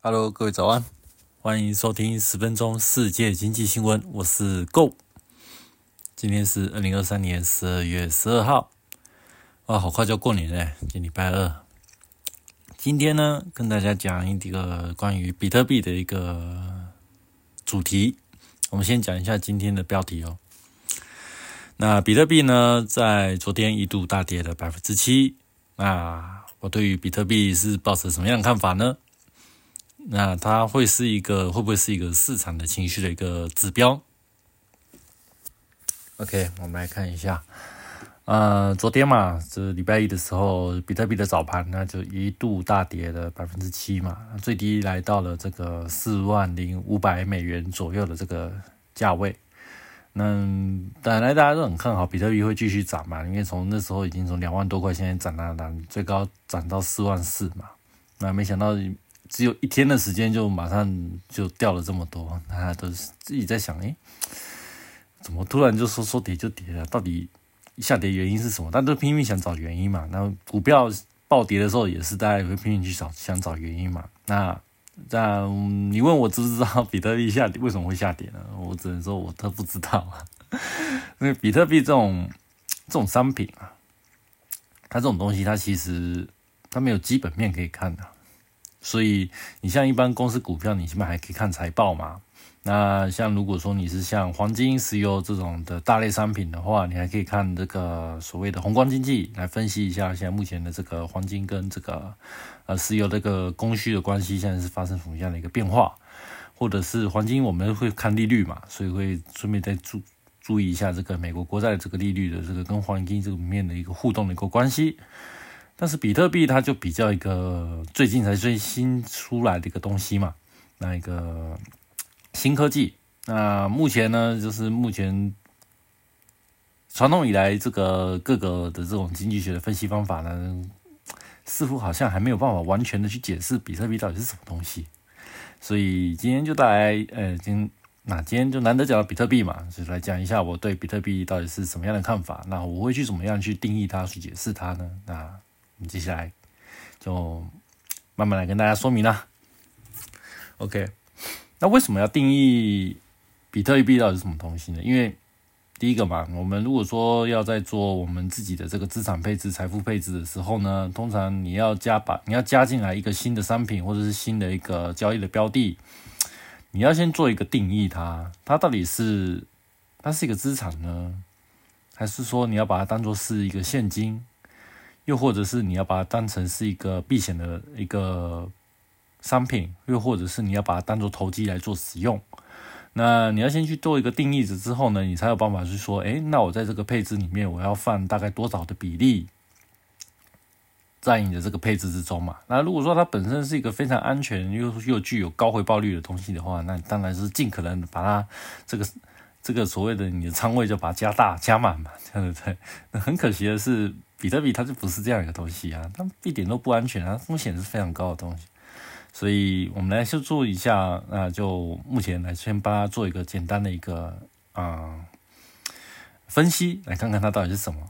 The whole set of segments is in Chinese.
Hello，各位早安，欢迎收听十分钟世界经济新闻，我是 Go。今天是二零二三年十二月十二号，哇，好快就要过年嘞，今礼拜二。今天呢，跟大家讲一个关于比特币的一个主题。我们先讲一下今天的标题哦。那比特币呢，在昨天一度大跌了百分之七。那我对于比特币是抱持什么样的看法呢？那它会是一个会不会是一个市场的情绪的一个指标？OK，我们来看一下。呃，昨天嘛，这礼拜一的时候，比特币的早盘那就一度大跌了百分之七嘛，最低来到了这个四万零五百美元左右的这个价位。那本来大家都很看好比特币会继续涨嘛，因为从那时候已经从两万多块，现在涨到涨最高涨到四万四嘛。那没想到。只有一天的时间，就马上就掉了这么多，大家都是自己在想，哎，怎么突然就说说跌就跌了？到底下跌原因是什么？大家都拼命想找原因嘛。那股票暴跌的时候，也是大家也会拼命去找想找原因嘛。那那你问我知不知道比特币下跌为什么会下跌呢？我只能说我都不知道啊。因为比特币这种这种商品啊，它这种东西，它其实它没有基本面可以看的。所以你像一般公司股票，你起码还可以看财报嘛。那像如果说你是像黄金、石油这种的大类商品的话，你还可以看这个所谓的宏观经济来分析一下，现在目前的这个黄金跟这个呃石油这个供需的关系，现在是发生什么样的一个变化？或者是黄金，我们会看利率嘛，所以会顺便再注注意一下这个美国国债这个利率的这个跟黄金这个面的一个互动的一个关系。但是比特币它就比较一个最近才最新出来的一个东西嘛，那一个新科技。那目前呢，就是目前传统以来这个各个的这种经济学的分析方法呢，似乎好像还没有办法完全的去解释比特币到底是什么东西。所以今天就带来，呃，今那今天就难得讲到比特币嘛，就来讲一下我对比特币到底是什么样的看法。那我会去怎么样去定义它，去解释它呢？那接下来就慢慢来跟大家说明啦。OK，那为什么要定义比特币到底是什么东西呢？因为第一个嘛，我们如果说要在做我们自己的这个资产配置、财富配置的时候呢，通常你要加把你要加进来一个新的商品或者是新的一个交易的标的，你要先做一个定义，它它到底是它是一个资产呢，还是说你要把它当做是一个现金？又或者是你要把它当成是一个避险的一个商品，又或者是你要把它当做投机来做使用，那你要先去做一个定义子之后呢，你才有办法去说，哎，那我在这个配置里面我要放大概多少的比例在你的这个配置之中嘛？那如果说它本身是一个非常安全又又具有高回报率的东西的话，那当然是尽可能把它这个这个所谓的你的仓位就把它加大加满嘛，对不对？那 很可惜的是。比特币它就不是这样一个东西啊，它一点都不安全啊，风险是非常高的东西。所以我们来先做一下，那就目前来先帮它做一个简单的一个啊分析，来看看它到底是什么。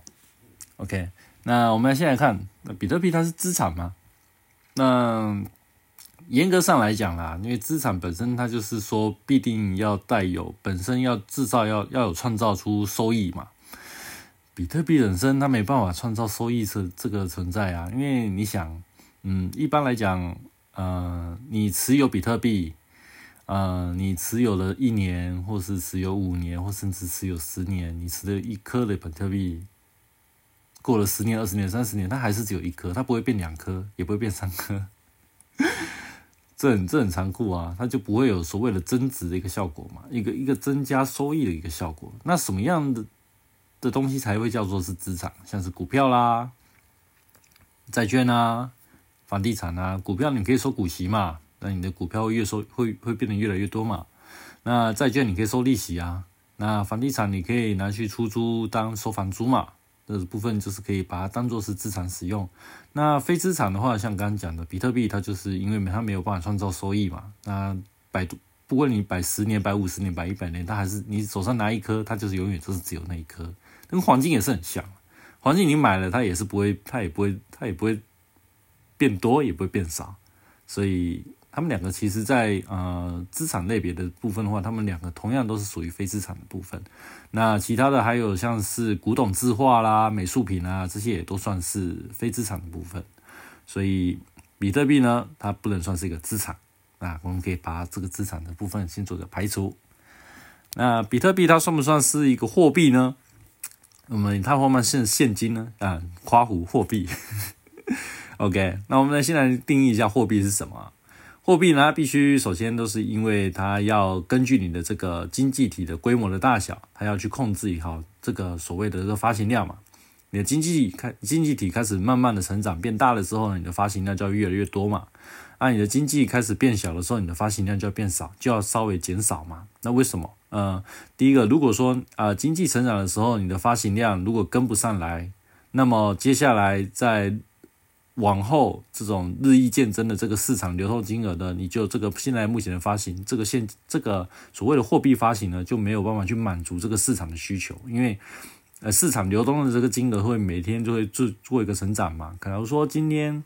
OK，那我们先来看，那比特币它是资产吗？那严格上来讲啦，因为资产本身它就是说必定要带有本身要制造要要有创造出收益嘛。比特币本身它没办法创造收益这这个存在啊，因为你想，嗯，一般来讲，呃，你持有比特币，呃，你持有了一年，或是持有五年，或甚至持有十年，你持有一颗的比特币，过了十年、二十年、三十年，它还是只有一颗，它不会变两颗，也不会变三颗，这很这很残酷啊，它就不会有所谓的增值的一个效果嘛，一个一个增加收益的一个效果，那什么样的？的东西才会叫做是资产，像是股票啦、债券啊、房地产啊。股票你可以收股息嘛，那你的股票越收会会变得越来越多嘛。那债券你可以收利息啊，那房地产你可以拿去出租当收房租嘛。这部分就是可以把它当做是资产使用。那非资产的话，像刚刚讲的比特币，它就是因为它没有办法创造收益嘛。那百度不管你摆十年、摆五十年、摆一百年，它还是你手上拿一颗，它就是永远就是只有那一颗。跟黄金也是很像，黄金你买了它也是不会，它也不会，它也不会变多，也不会变少，所以它他们两个其实，在呃资产类别的部分的话，他们两个同样都是属于非资产的部分。那其他的还有像是古董字画啦、美术品啊，这些也都算是非资产的部分。所以比特币呢，它不能算是一个资产啊，我们可以把这个资产的部分先做个排除。那比特币它算不算是一个货币呢？我们它后面是现金呢？啊，夸胡货币。OK，那我们来先来定义一下货币是什么。货币呢，它必须首先都是因为它要根据你的这个经济体的规模的大小，它要去控制一好这个所谓的这个发行量嘛。你的经济开经济体开始慢慢的成长变大了之后呢，你的发行量就要越来越多嘛。啊，你的经济开始变小的时候，你的发行量就要变少，就要稍微减少嘛。那为什么？呃，第一个，如果说啊经济成长的时候，你的发行量如果跟不上来，那么接下来在往后这种日益渐增的这个市场流通金额的，你就这个现在目前的发行，这个现这个所谓的货币发行呢，就没有办法去满足这个市场的需求，因为呃市场流动的这个金额会每天就会做做一个成长嘛。可能说今天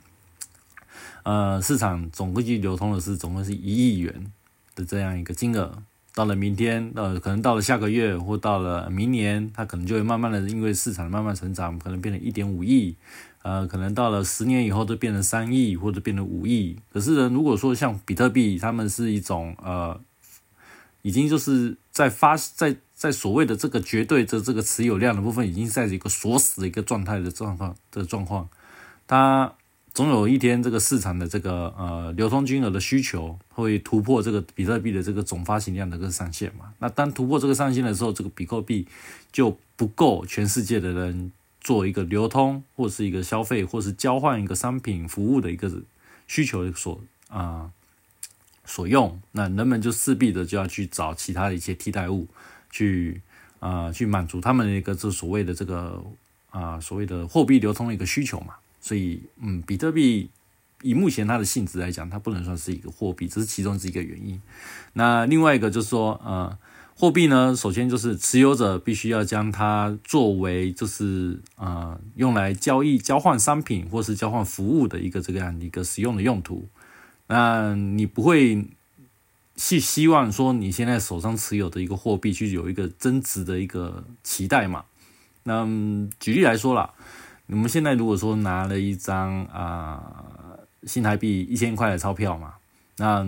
呃市场总估计流通的是总共是一亿元的这样一个金额，到了明天呃可能到了下个月或到了明年，它可能就会慢慢的因为市场慢慢成长，可能变成一点五亿。呃，可能到了十年以后都变成三亿或者变成五亿。可是呢，如果说像比特币，他们是一种呃，已经就是在发在在所谓的这个绝对的这个持有量的部分，已经在一个锁死的一个状态的状况的状况，它总有一天这个市场的这个呃流通金额的需求会突破这个比特币的这个总发行量的这个上限嘛？那当突破这个上限的时候，这个比特币就不够全世界的人。做一个流通，或是一个消费，或是交换一个商品服务的一个需求所啊所用，那人们就势必的就要去找其他的一些替代物，去啊去满足他们的一个这所谓的这个啊所谓的货币流通的一个需求嘛。所以，嗯，比特币以目前它的性质来讲，它不能算是一个货币，这是其中之一个原因。那另外一个就是说，呃。货币呢，首先就是持有者必须要将它作为就是呃用来交易、交换商品或是交换服务的一个这个样一个使用的用途。那你不会去希望说你现在手上持有的一个货币去有一个增值的一个期待嘛？那举例来说啦，我们现在如果说拿了一张啊新台币一千块的钞票嘛，那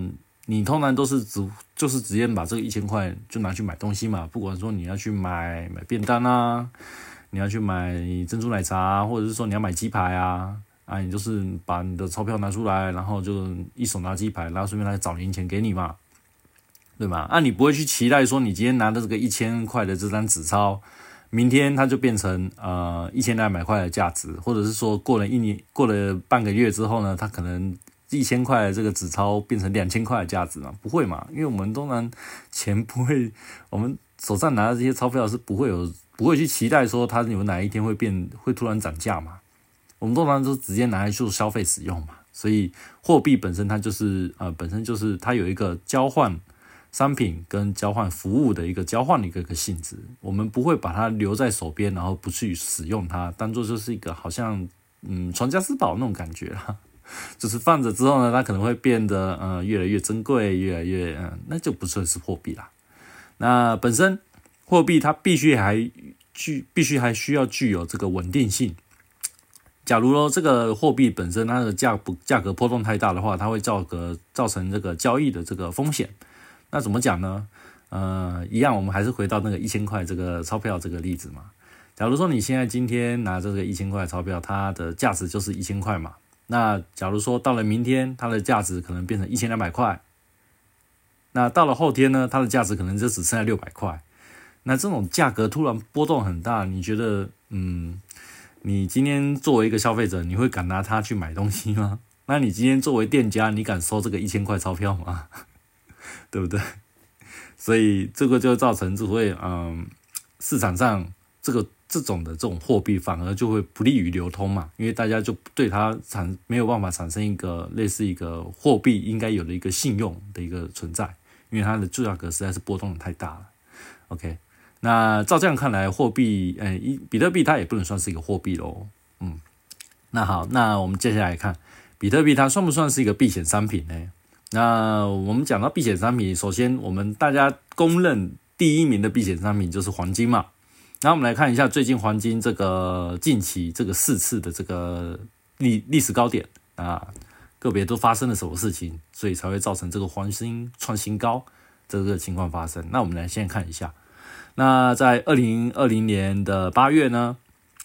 你通常都是只就是直接把这个一千块就拿去买东西嘛，不管说你要去买买便当啊，你要去买珍珠奶茶，或者是说你要买鸡排啊，啊，你就是把你的钞票拿出来，然后就一手拿鸡排，然后顺便来找零钱给你嘛，对吧？啊，你不会去期待说你今天拿的这个一千块的这张纸钞，明天它就变成呃一千两百块的价值，或者是说过了一年过了半个月之后呢，它可能。一千块这个纸钞变成两千块的价值嘛？不会嘛，因为我们通常钱不会，我们手上拿的这些钞票是不会有，不会去期待说它有哪一天会变，会突然涨价嘛。我们通常都直接拿来做消费使用嘛。所以货币本身它就是呃，本身就是它有一个交换商品跟交换服务的一个交换的一个性质。我们不会把它留在手边，然后不去使用它，当做就是一个好像嗯传家之宝那种感觉啦。就是放着之后呢，它可能会变得呃越来越珍贵，越来越嗯，那就不算是货币啦。那本身货币它必须还具，必须还需要具有这个稳定性。假如说这个货币本身它的价不价格波动太大的话，它会造个造成这个交易的这个风险。那怎么讲呢？呃，一样，我们还是回到那个一千块这个钞票这个例子嘛。假如说你现在今天拿这个一千块钞票，它的价值就是一千块嘛。那假如说到了明天，它的价值可能变成一千两百块，那到了后天呢，它的价值可能就只剩下六百块。那这种价格突然波动很大，你觉得，嗯，你今天作为一个消费者，你会敢拿它去买东西吗？那你今天作为店家，你敢收这个一千块钞票吗？对不对？所以这个就造成只会，嗯，市场上这个。这种的这种货币反而就会不利于流通嘛，因为大家就对它产没有办法产生一个类似一个货币应该有的一个信用的一个存在，因为它的价格实在是波动的太大了。OK，那照这样看来，货币，嗯，一比特币它也不能算是一个货币喽。嗯，那好，那我们接下来看比特币它算不算是一个避险商品呢？那我们讲到避险商品，首先我们大家公认第一名的避险商品就是黄金嘛。那我们来看一下最近黄金这个近期这个四次的这个历历史高点啊，个别都发生了什么事情，所以才会造成这个黄金创新高这个情况发生。那我们来先看一下，那在二零二零年的八月呢，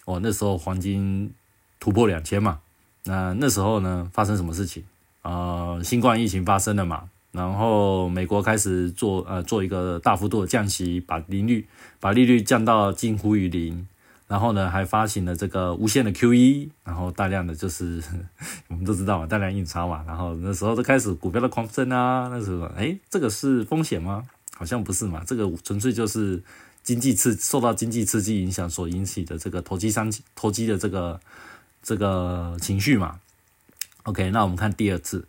哦那时候黄金突破两千嘛，那那时候呢发生什么事情？呃，新冠疫情发生了嘛，然后美国开始做呃做一个大幅度的降息，把利率把利率降到近乎于零，然后呢还发行了这个无限的 QE，然后大量的就是 我们都知道嘛，大量印钞嘛，然后那时候就开始股票的狂升啊，那时候哎这个是风险吗？好像不是嘛，这个纯粹就是经济刺受到经济刺激影响所引起的这个投机商投机的这个这个情绪嘛。OK，那我们看第二次。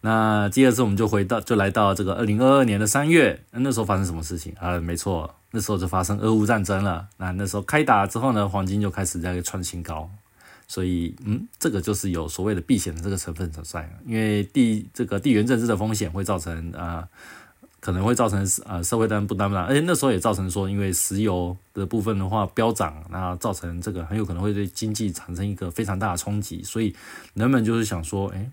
那第二次我们就回到，就来到这个二零二二年的三月。那时候发生什么事情啊？没错，那时候就发生俄乌战争了。那那时候开打之后呢，黄金就开始在创新高。所以，嗯，这个就是有所谓的避险的这个成分存在。因为地这个地缘政治的风险会造成啊。可能会造成呃社会单不单不而且那时候也造成说，因为石油的部分的话飙涨，那造成这个很有可能会对经济产生一个非常大的冲击，所以人们就是想说，哎，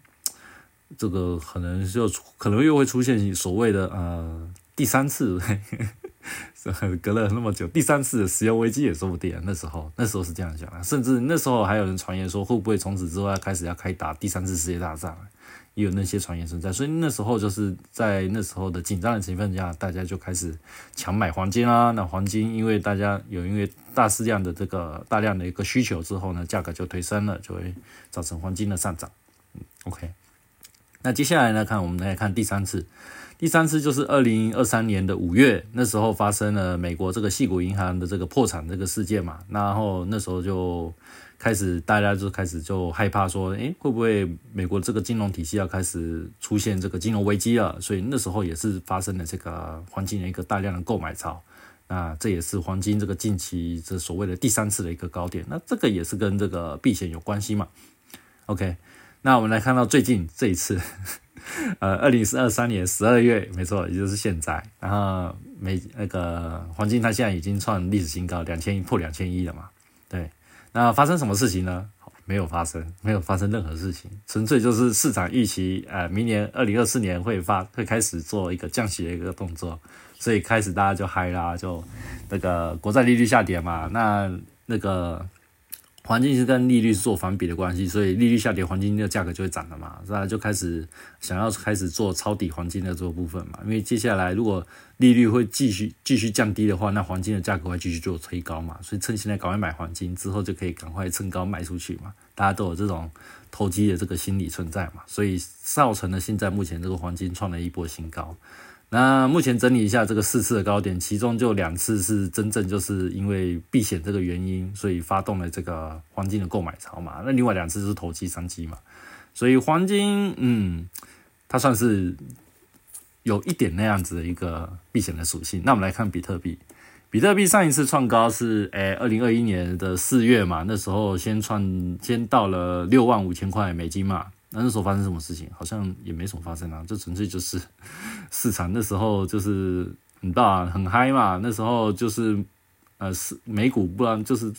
这个可能就可能又会出现所谓的呃第三次，隔了那么久，第三次石油危机也说不定。那时候那时候是这样想的，甚至那时候还有人传言说，会不会从此之后要开始要开打第三次世界大战？也有那些传言存在，所以那时候就是在那时候的紧张的情况下，大家就开始强买黄金啦。那黄金因为大家有因为大适量的这个大量的一个需求之后呢，价格就推升了，就会造成黄金的上涨。嗯 OK，那接下来呢，看我们来看第三次，第三次就是二零二三年的五月，那时候发生了美国这个系股银行的这个破产这个事件嘛，然后那时候就。开始，大家就开始就害怕说，诶，会不会美国这个金融体系要开始出现这个金融危机了？所以那时候也是发生了这个黄金的一个大量的购买潮。那这也是黄金这个近期这所谓的第三次的一个高点。那这个也是跟这个避险有关系嘛？OK，那我们来看到最近这一次，呃，二零二三年十二月，没错，也就是现在，然后美那个黄金它现在已经创历史新高，两千一破两千一了嘛？那发生什么事情呢？没有发生，没有发生任何事情，纯粹就是市场预期，呃，明年二零二四年会发，会开始做一个降息的一个动作，所以开始大家就嗨啦，就那个国债利率下跌嘛，那那个。黄金是跟利率是做反比的关系，所以利率下跌，黄金的价格就会涨了嘛，大家就开始想要开始做抄底黄金的这个部分嘛。因为接下来如果利率会继续继续降低的话，那黄金的价格会继续做推高嘛。所以趁现在赶快买黄金，之后就可以赶快趁高卖出去嘛。大家都有这种投机的这个心理存在嘛，所以造成了现在目前这个黄金创了一波新高。那目前整理一下这个四次的高点，其中就两次是真正就是因为避险这个原因，所以发动了这个黄金的购买潮嘛。那另外两次是投机商机嘛。所以黄金，嗯，它算是有一点那样子的一个避险的属性。那我们来看比特币，比特币上一次创高是诶二零二一年的四月嘛，那时候先创先到了六万五千块美金嘛。那那时候发生什么事情？好像也没什么发生啊，就纯粹就是 市场那时候就是很大，很嗨嘛。那时候就是呃是美股，不然就是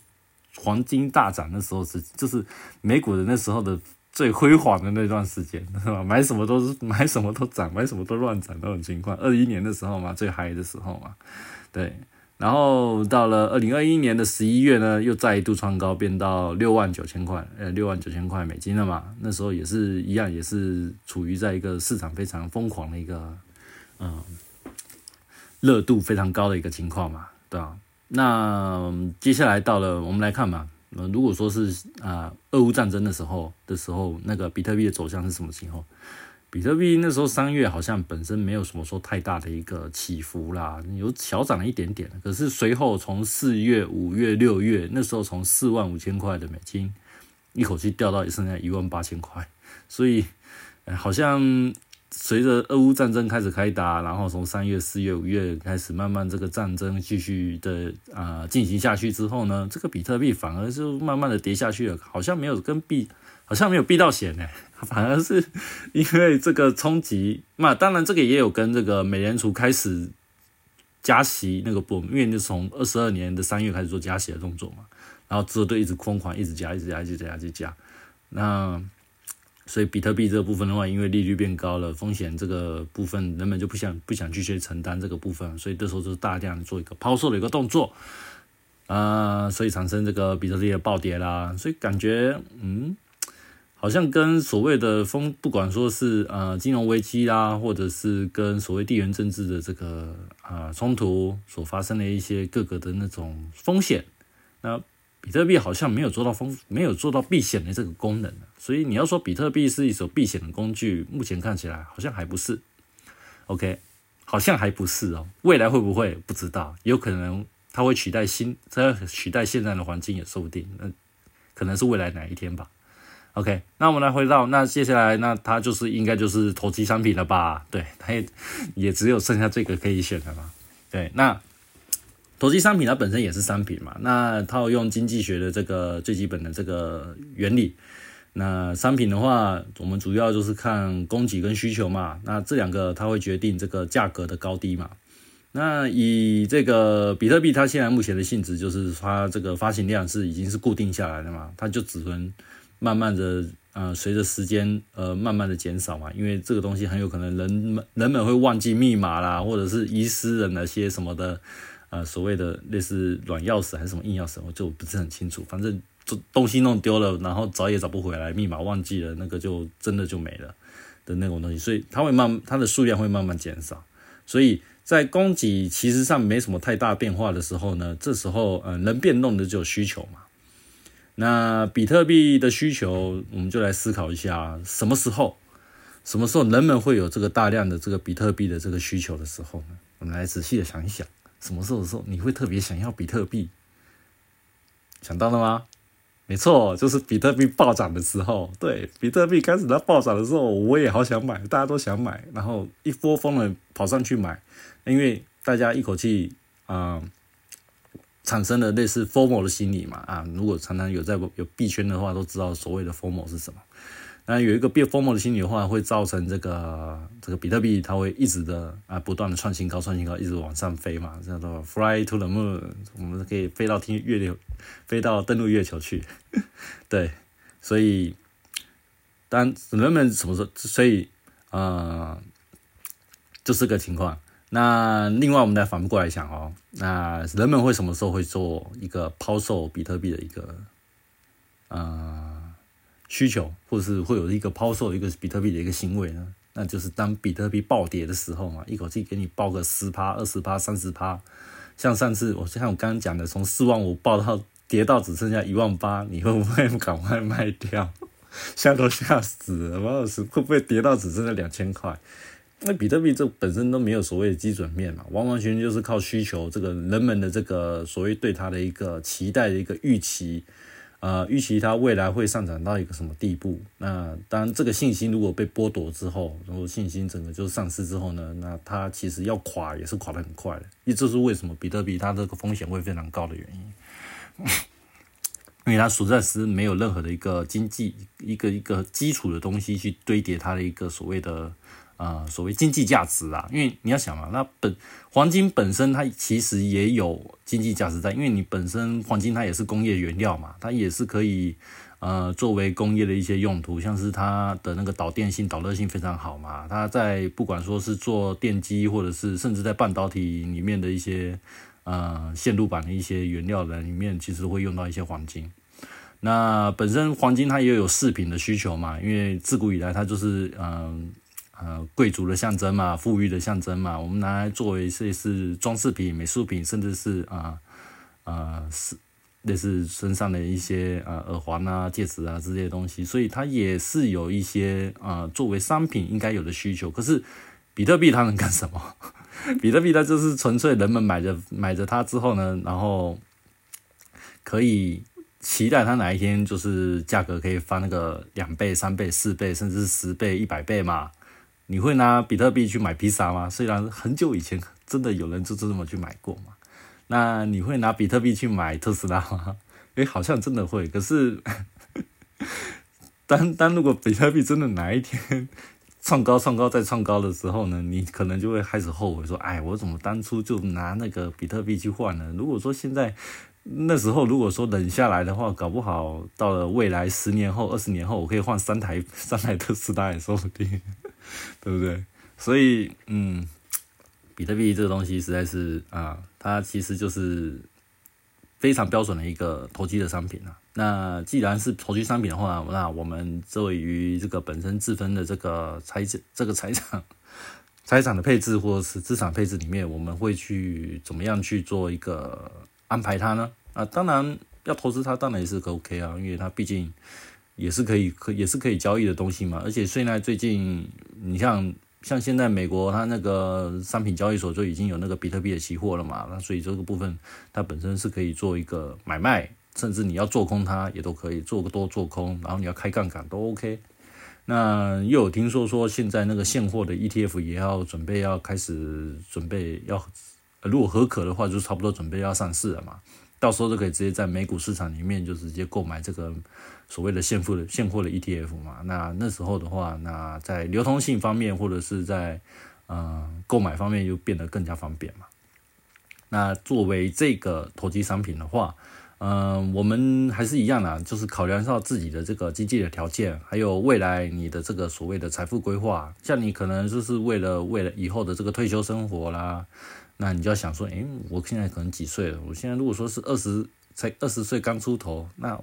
黄金大涨的时候是就是美股的那时候的最辉煌的那段时间，是吧？买什么都是买什么都涨，买什么都乱涨那种情况。二一年的时候嘛，最嗨的时候嘛，对。然后到了二零二一年的十一月呢，又再度创高，变到六万九千块，呃，六万九千块美金了嘛。那时候也是一样，也是处于在一个市场非常疯狂的一个，嗯，热度非常高的一个情况嘛，对吧？那接下来到了，我们来看嘛，如果说是啊，俄乌战争的时候的时候，那个比特币的走向是什么情况？比特币那时候三月好像本身没有什么说太大的一个起伏啦，有小涨了一点点。可是随后从四月、五月、六月那时候从四万五千块的美金，一口气掉到剩下一万八千块，所以好像随着俄乌战争开始开打，然后从三月、四月、五月开始，慢慢这个战争继续的啊进行下去之后呢，这个比特币反而就慢慢的跌下去了，好像没有跟币，好像没有避到险呢，反而是因为这个冲击。那当然，这个也有跟这个美联储开始加息那个部分，因为就从二十二年的三月开始做加息的动作嘛，然后之后就一直疯狂，一直加，一直加，一直加，一直加。那所以比特币这个部分的话，因为利率变高了，风险这个部分人们就不想不想继续承担这个部分，所以这时候就是大量做一个抛售的一个动作，啊，所以产生这个比特币的暴跌啦。所以感觉嗯，好像跟所谓的风，不管说是呃金融危机啦，或者是跟所谓地缘政治的这个啊冲突所发生的一些各个的那种风险，那。比特币好像没有做到风，没有做到避险的这个功能，所以你要说比特币是一手避险的工具，目前看起来好像还不是。OK，好像还不是哦，未来会不会不知道，有可能它会取代新，它取代现在的环境也说不定，那可能是未来哪一天吧。OK，那我们来回到那接下来，那它就是应该就是投机商品了吧？对，它也也只有剩下这个可以选的嘛。对，那。投机商品它本身也是商品嘛，那套用经济学的这个最基本的这个原理，那商品的话，我们主要就是看供给跟需求嘛，那这两个它会决定这个价格的高低嘛。那以这个比特币，它现在目前的性质就是它这个发行量是已经是固定下来的嘛，它就只能慢慢的呃随着时间呃慢慢的减少嘛，因为这个东西很有可能人们人们会忘记密码啦，或者是遗失了那些什么的。啊，所谓的类似软钥匙还是什么硬钥匙，我就不是很清楚。反正这东西弄丢了，然后找也找不回来，密码忘记了，那个就真的就没了的那种东西。所以它会慢，它的数量会慢慢减少。所以在供给其实上没什么太大变化的时候呢，这时候呃能变动的就有需求嘛。那比特币的需求，我们就来思考一下，什么时候，什么时候人们会有这个大量的这个比特币的这个需求的时候呢？我们来仔细的想一想。什么时候的时候你会特别想要比特币？想到了吗？没错，就是比特币暴涨的时候。对，比特币开始在暴涨的时候，我也好想买，大家都想买，然后一波蜂的跑上去买，因为大家一口气啊，产生了类似 FOMO 的心理嘛啊。如果常常有在有币圈的话，都知道所谓的 FOMO 是什么。那有一个变疯魔的心理的话，会造成这个这个比特币它会一直的啊不断的创新高，创新高，一直往上飞嘛，叫做 fly to the moon，我们可以飞到天月球，飞到登陆月球去。对，所以当人们什么时候，所以啊，就是个情况。那另外我们再反过来想哦，那人们会什么时候会做一个抛售比特币的一个啊？需求，或者是会有一个抛售一个比特币的一个行为呢？那就是当比特币暴跌的时候嘛，一口气给你爆个十趴、二十趴、三十趴。像上次我像我刚刚讲的，从四万五爆到跌到只剩下一万八，你会不会赶快卖掉？吓都吓死了！王老师会不会跌到只剩下两千块？那比特币这本身都没有所谓的基准面嘛，完完全全就是靠需求，这个人们的这个所谓对它的一个期待的一个预期。呃，预期它未来会上涨到一个什么地步？那当这个信心如果被剥夺之后，然后信心整个就丧失之后呢？那它其实要垮也是垮得很快的。这就是为什么比特币它这个风险会非常高的原因，因为它实在是没有任何的一个经济一个一个基础的东西去堆叠它的一个所谓的。啊，所谓经济价值啊，因为你要想嘛，那本黄金本身它其实也有经济价值在，因为你本身黄金它也是工业原料嘛，它也是可以呃作为工业的一些用途，像是它的那个导电性、导热性非常好嘛，它在不管说是做电机，或者是甚至在半导体里面的一些呃线路板的一些原料的里面，其实会用到一些黄金。那本身黄金它也有饰品的需求嘛，因为自古以来它就是嗯。呃，贵族的象征嘛，富裕的象征嘛，我们拿来作为这是装饰品、美术品，甚至是啊啊是类似身上的一些啊耳环啊、戒指啊这些东西，所以它也是有一些啊作为商品应该有的需求。可是比特币它能干什么？比特币它就是纯粹人们买着买着它之后呢，然后可以期待它哪一天就是价格可以翻那个两倍、三倍、四倍，甚至是十倍、一百倍嘛。你会拿比特币去买披萨吗？虽然很久以前真的有人就这么去买过嘛。那你会拿比特币去买特斯拉吗？诶，好像真的会。可是，当当如果比特币真的哪一天创高、创高再创高的时候呢，你可能就会开始后悔说：“哎，我怎么当初就拿那个比特币去换呢？”如果说现在那时候如果说冷下来的话，搞不好到了未来十年后、二十年后，我可以换三台三台特斯拉也说不定，对不对？所以，嗯，比特币这个东西实在是啊，它其实就是非常标准的一个投机的商品啊。那既然是投机商品的话，那我们作为于这个本身自分的这个财这个财产财产的配置或者是资产配置里面，我们会去怎么样去做一个。安排它呢？啊，当然要投资它，当然也是个 OK 啊，因为它毕竟也是可以可也是可以交易的东西嘛。而且现在最近，你像像现在美国它那个商品交易所就已经有那个比特币的期货了嘛，那所以这个部分它本身是可以做一个买卖，甚至你要做空它也都可以做个多做空，然后你要开杠杆都 OK。那又有听说说现在那个现货的 ETF 也要准备要开始准备要。如果合可的话，就差不多准备要上市了嘛，到时候就可以直接在美股市场里面就直接购买这个所谓的现货的现货的 ETF 嘛。那那时候的话，那在流通性方面或者是在嗯购买方面就变得更加方便嘛。那作为这个投机商品的话，嗯，我们还是一样的，就是考量到自己的这个经济的条件，还有未来你的这个所谓的财富规划，像你可能就是为了为了以后的这个退休生活啦。那你就要想说，诶，我现在可能几岁了？我现在如果说是二十，才二十岁刚出头，那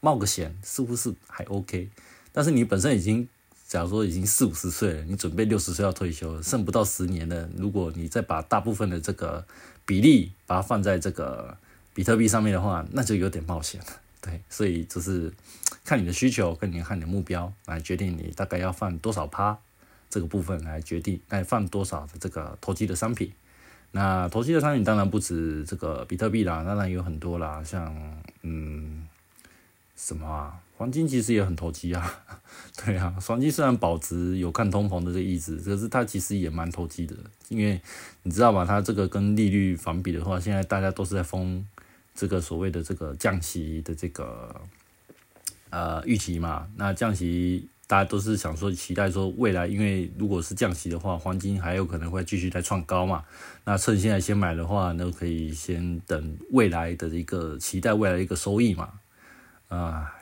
冒个险似乎是还 OK。但是你本身已经，假如说已经四五十岁了，你准备六十岁要退休，剩不到十年了。如果你再把大部分的这个比例把它放在这个比特币上面的话，那就有点冒险了。对，所以就是看你的需求，跟你看你的目标来决定你大概要放多少趴这个部分来决定，来放多少的这个投机的商品。那投机的商品当然不止这个比特币啦，当然有很多啦，像嗯什么啊，黄金其实也很投机啊，对啊，黄金虽然保值有看通膨的这个意思，可是它其实也蛮投机的，因为你知道吧，它这个跟利率反比的话，现在大家都是在封这个所谓的这个降息的这个呃预期嘛，那降息。大家都是想说，期待说未来，因为如果是降息的话，黄金还有可能会继续再创高嘛。那趁现在先买的话，那可以先等未来的一个期待未来一个收益嘛。啊，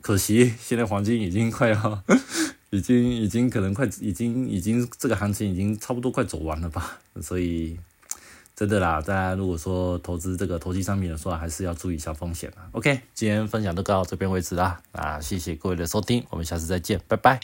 可惜现在黄金已经快要，已经已经可能快，已经已经这个行情已经差不多快走完了吧，所以。真的啦，大家如果说投资这个投机商品的时候，还是要注意一下风险啊。OK，今天分享就到这边为止啦，啊，谢谢各位的收听，我们下次再见，拜拜。